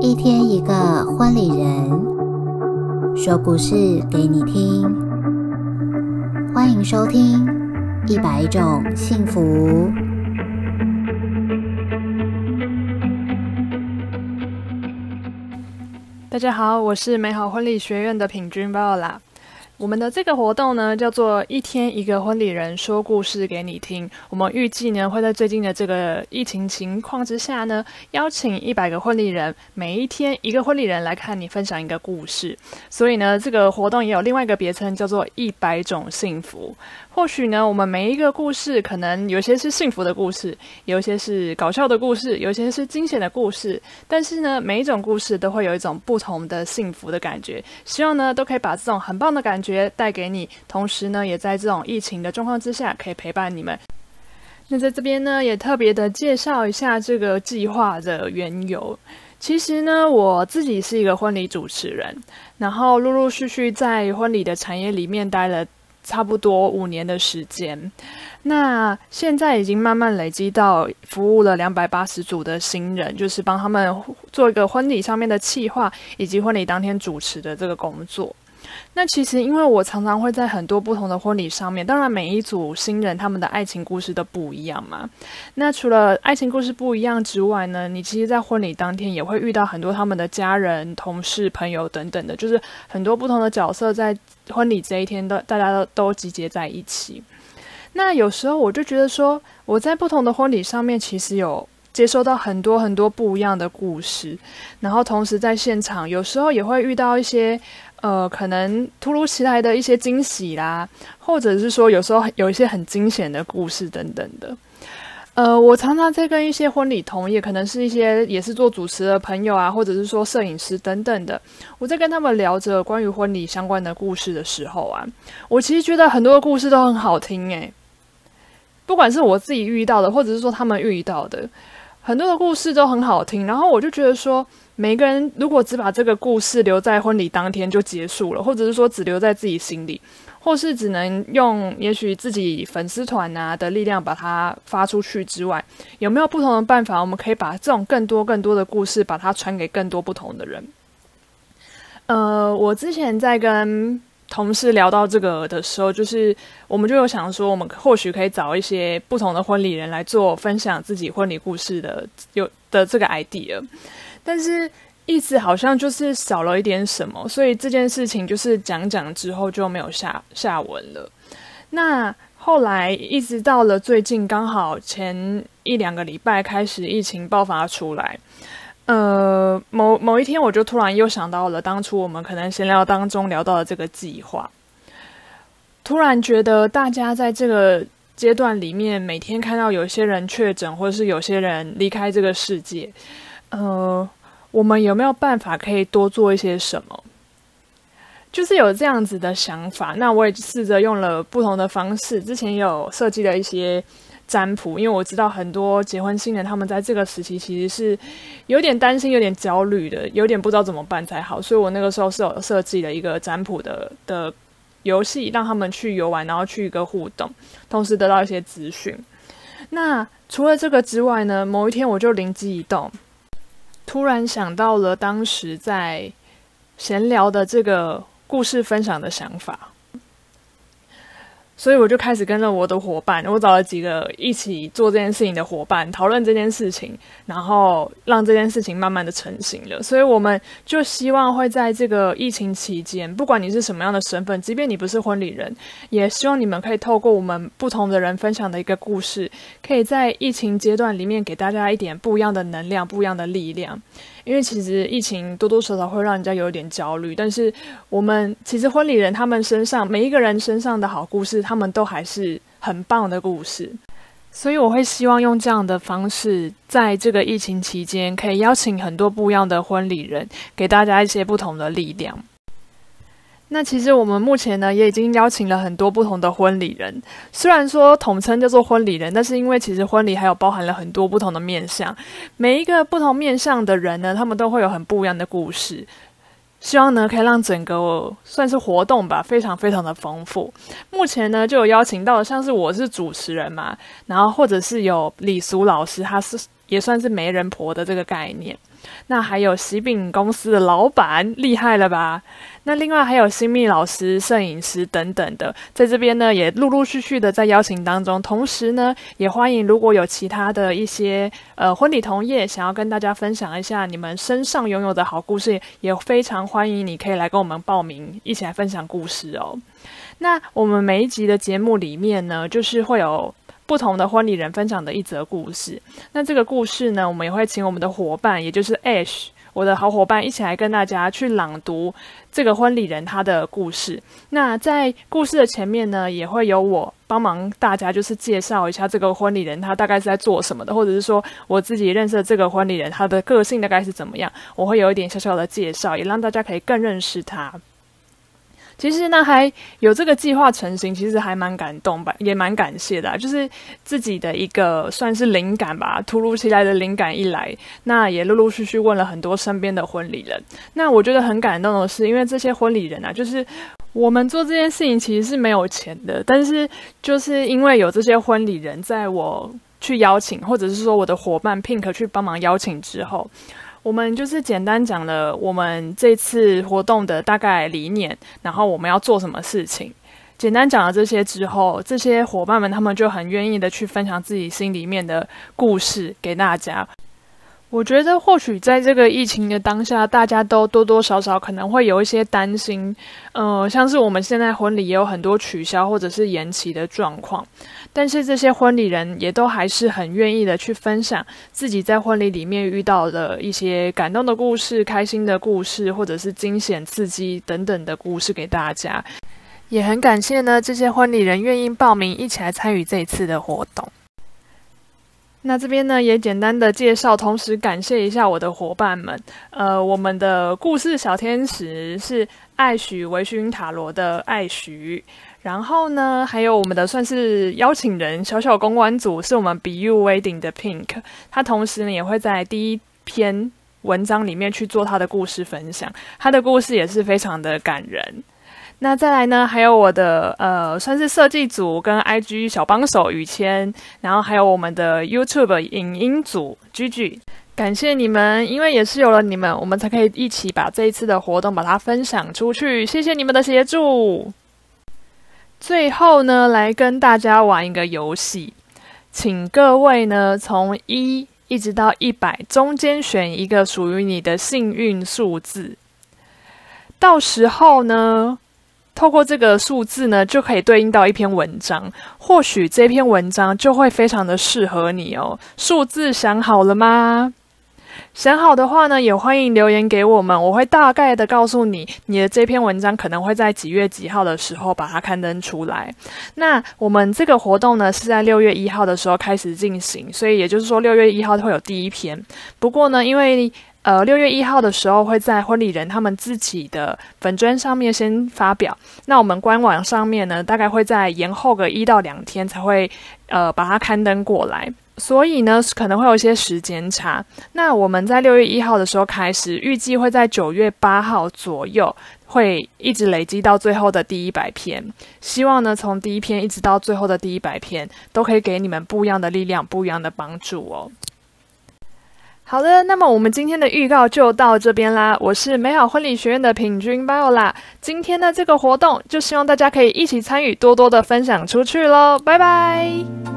一天一个婚礼人，说故事给你听。欢迎收听《一百种幸福》。大家好，我是美好婚礼学院的品君 Viola。我们的这个活动呢，叫做一天一个婚礼人说故事给你听。我们预计呢，会在最近的这个疫情情况之下呢，邀请一百个婚礼人，每一天一个婚礼人来看你分享一个故事。所以呢，这个活动也有另外一个别称，叫做一百种幸福。或许呢，我们每一个故事，可能有些是幸福的故事，有些是搞笑的故事，有些是惊险的故事。但是呢，每一种故事都会有一种不同的幸福的感觉。希望呢，都可以把这种很棒的感觉带给你，同时呢，也在这种疫情的状况之下，可以陪伴你们。那在这边呢，也特别的介绍一下这个计划的缘由。其实呢，我自己是一个婚礼主持人，然后陆陆续续在婚礼的产业里面待了。差不多五年的时间，那现在已经慢慢累积到服务了两百八十组的新人，就是帮他们做一个婚礼上面的企划，以及婚礼当天主持的这个工作。那其实，因为我常常会在很多不同的婚礼上面，当然每一组新人他们的爱情故事都不一样嘛。那除了爱情故事不一样之外呢，你其实，在婚礼当天也会遇到很多他们的家人、同事、朋友等等的，就是很多不同的角色在婚礼这一天都大家都都集结在一起。那有时候我就觉得说，我在不同的婚礼上面，其实有接收到很多很多不一样的故事，然后同时在现场有时候也会遇到一些。呃，可能突如其来的一些惊喜啦，或者是说有时候有一些很惊险的故事等等的。呃，我常常在跟一些婚礼同业，可能是一些也是做主持的朋友啊，或者是说摄影师等等的，我在跟他们聊着关于婚礼相关的故事的时候啊，我其实觉得很多故事都很好听诶，不管是我自己遇到的，或者是说他们遇到的，很多的故事都很好听，然后我就觉得说。每个人如果只把这个故事留在婚礼当天就结束了，或者是说只留在自己心里，或是只能用也许自己粉丝团啊的力量把它发出去之外，有没有不同的办法？我们可以把这种更多更多的故事，把它传给更多不同的人。呃，我之前在跟同事聊到这个的时候，就是我们就有想说，我们或许可以找一些不同的婚礼人来做分享自己婚礼故事的有的这个 idea。但是一直好像就是少了一点什么，所以这件事情就是讲讲之后就没有下下文了。那后来一直到了最近，刚好前一两个礼拜开始疫情爆发出来，呃，某某一天我就突然又想到了当初我们可能闲聊当中聊到的这个计划，突然觉得大家在这个阶段里面，每天看到有些人确诊，或者是有些人离开这个世界。呃，我们有没有办法可以多做一些什么？就是有这样子的想法。那我也试着用了不同的方式，之前有设计了一些占卜，因为我知道很多结婚新人他们在这个时期其实是有点担心、有点焦虑的，有点不知道怎么办才好。所以我那个时候是有设计了一个占卜的的游戏，让他们去游玩，然后去一个互动，同时得到一些资讯。那除了这个之外呢，某一天我就灵机一动。突然想到了当时在闲聊的这个故事分享的想法。所以我就开始跟着我的伙伴，我找了几个一起做这件事情的伙伴讨论这件事情，然后让这件事情慢慢的成型了。所以我们就希望会在这个疫情期间，不管你是什么样的身份，即便你不是婚礼人，也希望你们可以透过我们不同的人分享的一个故事，可以在疫情阶段里面给大家一点不一样的能量、不一样的力量。因为其实疫情多多少少会让人家有一点焦虑，但是我们其实婚礼人他们身上每一个人身上的好故事，他们都还是很棒的故事，所以我会希望用这样的方式，在这个疫情期间，可以邀请很多不一样的婚礼人，给大家一些不同的力量。那其实我们目前呢，也已经邀请了很多不同的婚礼人。虽然说统称叫做婚礼人，但是因为其实婚礼还有包含了很多不同的面相，每一个不同面相的人呢，他们都会有很不一样的故事。希望呢，可以让整个算是活动吧，非常非常的丰富。目前呢，就有邀请到像是我是主持人嘛，然后或者是有李俗老师，他是。也算是媒人婆的这个概念。那还有喜饼公司的老板，厉害了吧？那另外还有新密老师、摄影师等等的，在这边呢也陆陆续续的在邀请当中。同时呢，也欢迎如果有其他的一些呃婚礼同业想要跟大家分享一下你们身上拥有的好故事，也非常欢迎你可以来跟我们报名，一起来分享故事哦。那我们每一集的节目里面呢，就是会有。不同的婚礼人分享的一则故事。那这个故事呢，我们也会请我们的伙伴，也就是 Ash，我的好伙伴，一起来跟大家去朗读这个婚礼人他的故事。那在故事的前面呢，也会有我帮忙大家，就是介绍一下这个婚礼人他大概是在做什么的，或者是说我自己认识的这个婚礼人他的个性大概是怎么样，我会有一点小小的介绍，也让大家可以更认识他。其实呢，还有这个计划成型，其实还蛮感动吧，也蛮感谢的。就是自己的一个算是灵感吧，突如其来的灵感一来，那也陆陆续续问了很多身边的婚礼人。那我觉得很感动的是，因为这些婚礼人啊，就是我们做这件事情其实是没有钱的，但是就是因为有这些婚礼人在我去邀请，或者是说我的伙伴 Pink 去帮忙邀请之后。我们就是简单讲了我们这次活动的大概理念，然后我们要做什么事情。简单讲了这些之后，这些伙伴们他们就很愿意的去分享自己心里面的故事给大家。我觉得或许在这个疫情的当下，大家都多多少少可能会有一些担心，呃，像是我们现在婚礼也有很多取消或者是延期的状况，但是这些婚礼人也都还是很愿意的去分享自己在婚礼里面遇到的一些感动的故事、开心的故事，或者是惊险刺激等等的故事给大家。也很感谢呢，这些婚礼人愿意报名一起来参与这一次的活动。那这边呢，也简单的介绍，同时感谢一下我的伙伴们。呃，我们的故事小天使是爱许维勋塔罗的爱许，然后呢，还有我们的算是邀请人小小公关组，是我们 Be You Wedding 的 Pink，他同时呢也会在第一篇文章里面去做他的故事分享，他的故事也是非常的感人。那再来呢？还有我的呃，算是设计组跟 IG 小帮手雨谦，然后还有我们的 YouTube 影音组 Gigi，感谢你们，因为也是有了你们，我们才可以一起把这一次的活动把它分享出去。谢谢你们的协助。最后呢，来跟大家玩一个游戏，请各位呢从一一直到一百中间选一个属于你的幸运数字，到时候呢。透过这个数字呢，就可以对应到一篇文章，或许这篇文章就会非常的适合你哦。数字想好了吗？想好的话呢，也欢迎留言给我们，我会大概的告诉你，你的这篇文章可能会在几月几号的时候把它刊登出来。那我们这个活动呢，是在六月一号的时候开始进行，所以也就是说六月一号会有第一篇。不过呢，因为呃，六月一号的时候会在婚礼人他们自己的粉砖上面先发表，那我们官网上面呢，大概会在延后个一到两天才会呃把它刊登过来，所以呢可能会有一些时间差。那我们在六月一号的时候开始，预计会在九月八号左右会一直累积到最后的第一百篇，希望呢从第一篇一直到最后的第一百篇都可以给你们不一样的力量，不一样的帮助哦。好的，那么我们今天的预告就到这边啦。我是美好婚礼学院的平均 Biola，今天的这个活动就希望大家可以一起参与，多多的分享出去喽。拜拜。